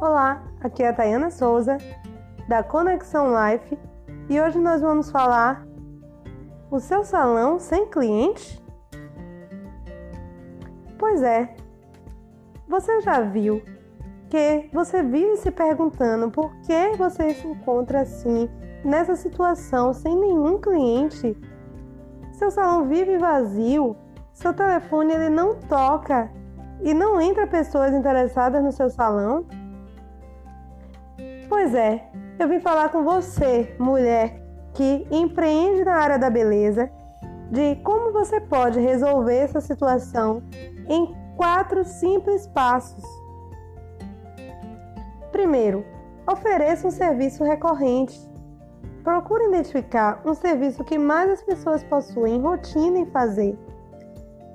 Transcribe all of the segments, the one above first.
Olá, aqui é a Tayana Souza, da Conexão Life, e hoje nós vamos falar o seu salão sem cliente? Pois é, você já viu que você vive se perguntando por que você se encontra assim, nessa situação, sem nenhum cliente? Seu salão vive vazio, seu telefone ele não toca e não entra pessoas interessadas no seu salão? Pois é, eu vim falar com você, mulher que empreende na área da beleza, de como você pode resolver essa situação em quatro simples passos. Primeiro, ofereça um serviço recorrente. Procure identificar um serviço que mais as pessoas possuem rotina em fazer.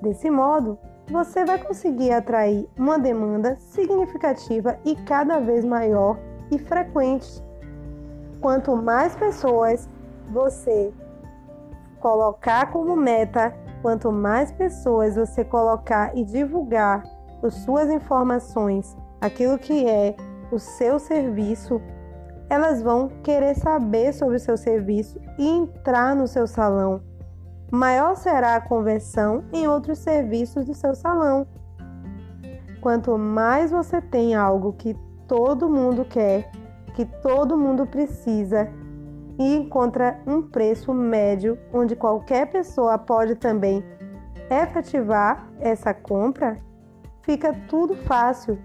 Desse modo, você vai conseguir atrair uma demanda significativa e cada vez maior e frequentes. Quanto mais pessoas você colocar como meta, quanto mais pessoas você colocar e divulgar as suas informações, aquilo que é o seu serviço, elas vão querer saber sobre o seu serviço e entrar no seu salão. Maior será a conversão em outros serviços do seu salão. Quanto mais você tem algo que todo mundo quer, que todo mundo precisa e encontra um preço médio onde qualquer pessoa pode também efetivar essa compra, fica tudo fácil,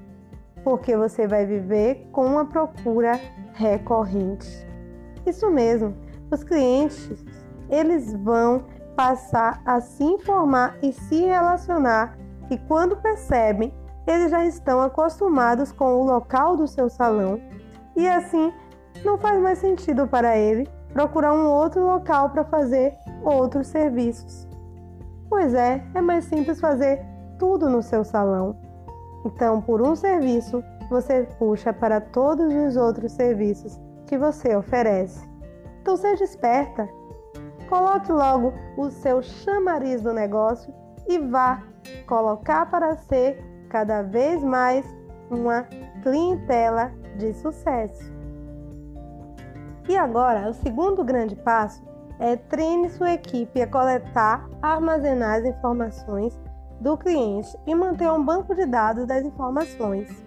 porque você vai viver com uma procura recorrente. Isso mesmo, os clientes, eles vão passar a se informar e se relacionar e quando percebem eles já estão acostumados com o local do seu salão e assim não faz mais sentido para ele procurar um outro local para fazer outros serviços. Pois é, é mais simples fazer tudo no seu salão. Então, por um serviço, você puxa para todos os outros serviços que você oferece. Então, seja esperta. Coloque logo o seu chamariz do negócio e vá colocar para ser cada vez mais uma clientela de sucesso. E agora, o segundo grande passo é treine sua equipe a coletar, armazenar as informações do cliente e manter um banco de dados das informações.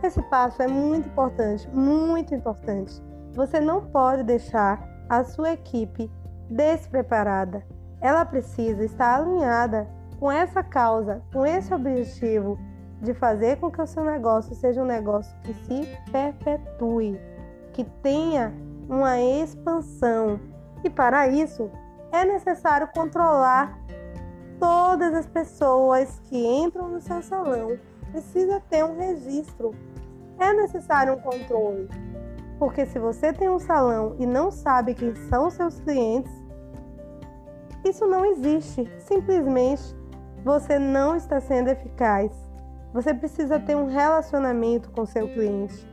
Esse passo é muito importante, muito importante. Você não pode deixar a sua equipe despreparada. Ela precisa estar alinhada com essa causa, com esse objetivo de fazer com que o seu negócio seja um negócio que se perpetue, que tenha uma expansão. E para isso é necessário controlar todas as pessoas que entram no seu salão. Precisa ter um registro. É necessário um controle. Porque se você tem um salão e não sabe quem são seus clientes, isso não existe. Simplesmente você não está sendo eficaz. Você precisa ter um relacionamento com seu cliente.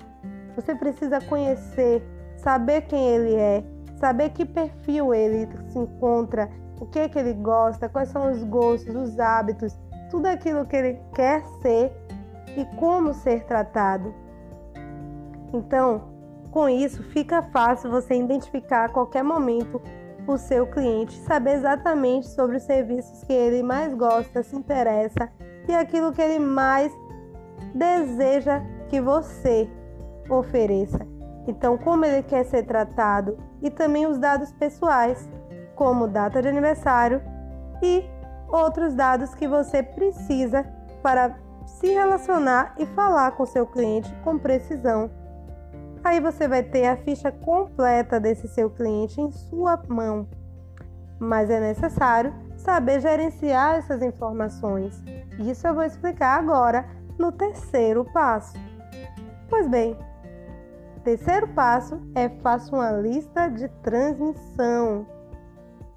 Você precisa conhecer, saber quem ele é, saber que perfil ele se encontra, o que, que ele gosta, quais são os gostos, os hábitos, tudo aquilo que ele quer ser e como ser tratado. Então, com isso, fica fácil você identificar a qualquer momento o seu cliente, saber exatamente sobre os serviços que ele mais gosta, se interessa e aquilo que ele mais deseja que você ofereça. Então, como ele quer ser tratado e também os dados pessoais, como data de aniversário e outros dados que você precisa para se relacionar e falar com seu cliente com precisão. Aí você vai ter a ficha completa desse seu cliente em sua mão. Mas é necessário saber gerenciar essas informações. Isso eu vou explicar agora no terceiro passo. Pois bem, terceiro passo é faça uma lista de transmissão.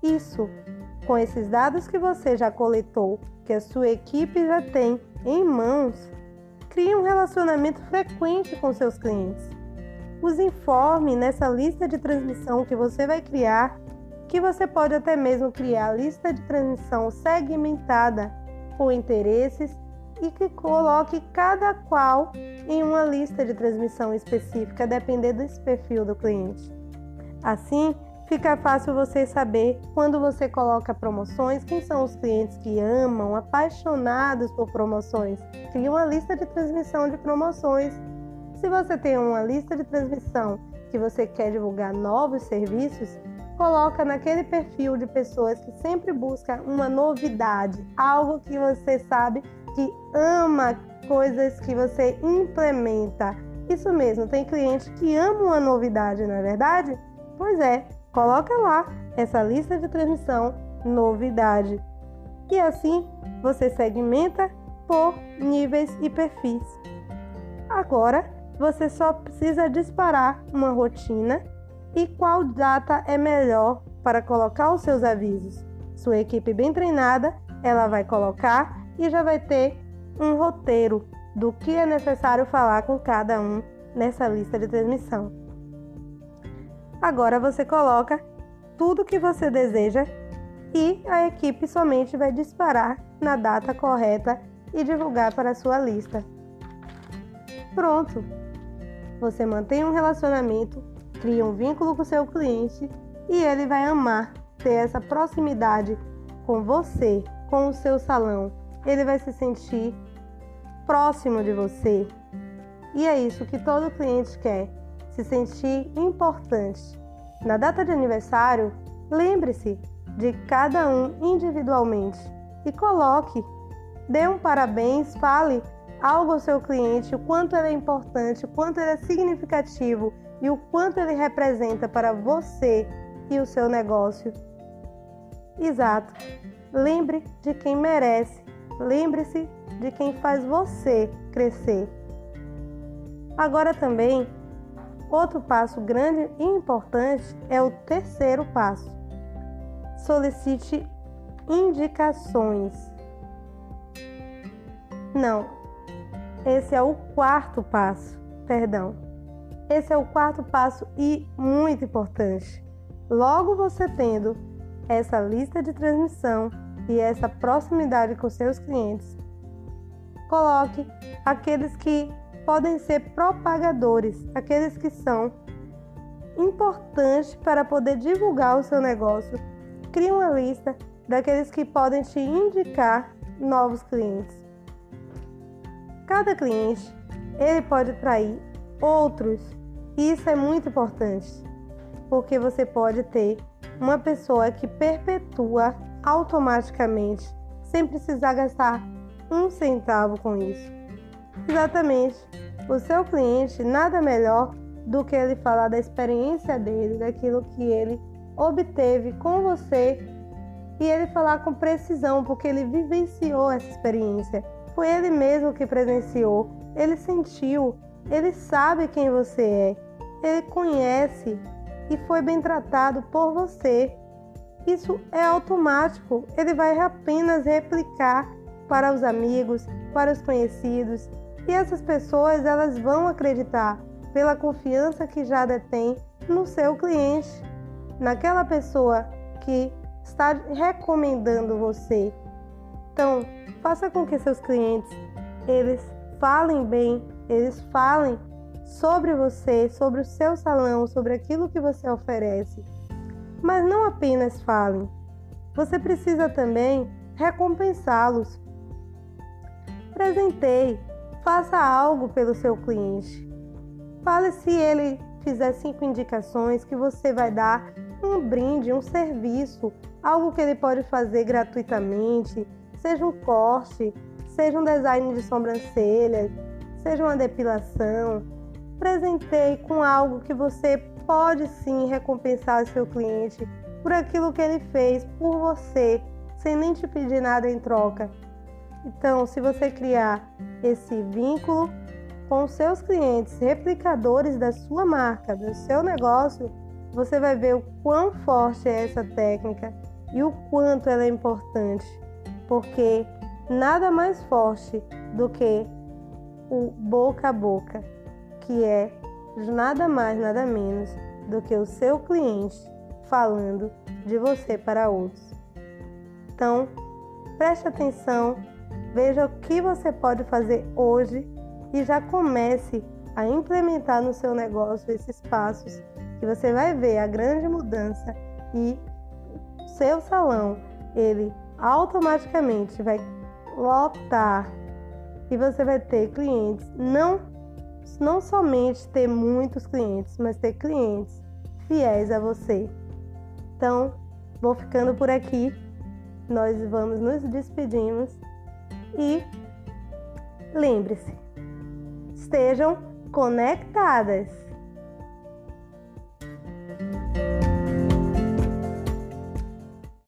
Isso, com esses dados que você já coletou, que a sua equipe já tem em mãos, crie um relacionamento frequente com seus clientes. Os informe nessa lista de transmissão que você vai criar que você pode até mesmo criar lista de transmissão segmentada por interesses e que coloque cada qual em uma lista de transmissão específica, dependendo desse perfil do cliente. Assim, fica fácil você saber quando você coloca promoções, quem são os clientes que amam, apaixonados por promoções. Cria uma lista de transmissão de promoções. Se você tem uma lista de transmissão que você quer divulgar novos serviços, coloca naquele perfil de pessoas que sempre busca uma novidade, algo que você sabe que ama coisas que você implementa. Isso mesmo, tem cliente que ama uma novidade, não é verdade? Pois é, coloca lá essa lista de transmissão novidade. E assim você segmenta por níveis e perfis. Agora você só precisa disparar uma rotina e qual data é melhor para colocar os seus avisos. Sua equipe bem treinada, ela vai colocar e já vai ter um roteiro do que é necessário falar com cada um nessa lista de transmissão. Agora você coloca tudo que você deseja e a equipe somente vai disparar na data correta e divulgar para a sua lista. Pronto! Você mantém um relacionamento, cria um vínculo com seu cliente e ele vai amar ter essa proximidade com você, com o seu salão. Ele vai se sentir próximo de você. E é isso que todo cliente quer: se sentir importante. Na data de aniversário, lembre-se de cada um individualmente e coloque, dê um parabéns, fale algo ao seu cliente, o quanto ele é importante, o quanto ele é significativo e o quanto ele representa para você e o seu negócio. Exato. Lembre de quem merece. Lembre-se de quem faz você crescer. Agora também, outro passo grande e importante é o terceiro passo. Solicite indicações. Não, esse é o quarto passo, perdão. Esse é o quarto passo e muito importante. Logo você tendo essa lista de transmissão e essa proximidade com seus clientes, coloque aqueles que podem ser propagadores, aqueles que são importantes para poder divulgar o seu negócio. Crie uma lista daqueles que podem te indicar novos clientes. Cada cliente ele pode atrair outros e isso é muito importante, porque você pode ter uma pessoa que perpetua automaticamente, sem precisar gastar um centavo com isso. Exatamente. O seu cliente nada melhor do que ele falar da experiência dele, daquilo que ele obteve com você e ele falar com precisão, porque ele vivenciou essa experiência. Foi ele mesmo que presenciou, ele sentiu, ele sabe quem você é, ele conhece e foi bem tratado por você. Isso é automático, ele vai apenas replicar para os amigos, para os conhecidos, e essas pessoas elas vão acreditar pela confiança que já detém no seu cliente, naquela pessoa que está recomendando você. Então, faça com que seus clientes eles falem bem, eles falem sobre você, sobre o seu salão, sobre aquilo que você oferece. Mas não apenas falem. Você precisa também recompensá-los Presenteie, faça algo pelo seu cliente. Fale se ele fizer cinco indicações que você vai dar um brinde, um serviço, algo que ele pode fazer gratuitamente, seja um corte, seja um design de sobrancelhas, seja uma depilação. Presenteie com algo que você pode sim recompensar seu cliente por aquilo que ele fez por você, sem nem te pedir nada em troca. Então, se você criar esse vínculo com seus clientes, replicadores da sua marca, do seu negócio, você vai ver o quão forte é essa técnica e o quanto ela é importante, porque nada mais forte do que o boca a boca, que é nada mais, nada menos do que o seu cliente falando de você para outros. Então, preste atenção Veja o que você pode fazer hoje e já comece a implementar no seu negócio esses passos que você vai ver a grande mudança e seu salão ele automaticamente vai lotar e você vai ter clientes, não não somente ter muitos clientes, mas ter clientes fiéis a você. Então, vou ficando por aqui. Nós vamos nos despedimos e lembre-se, estejam conectadas.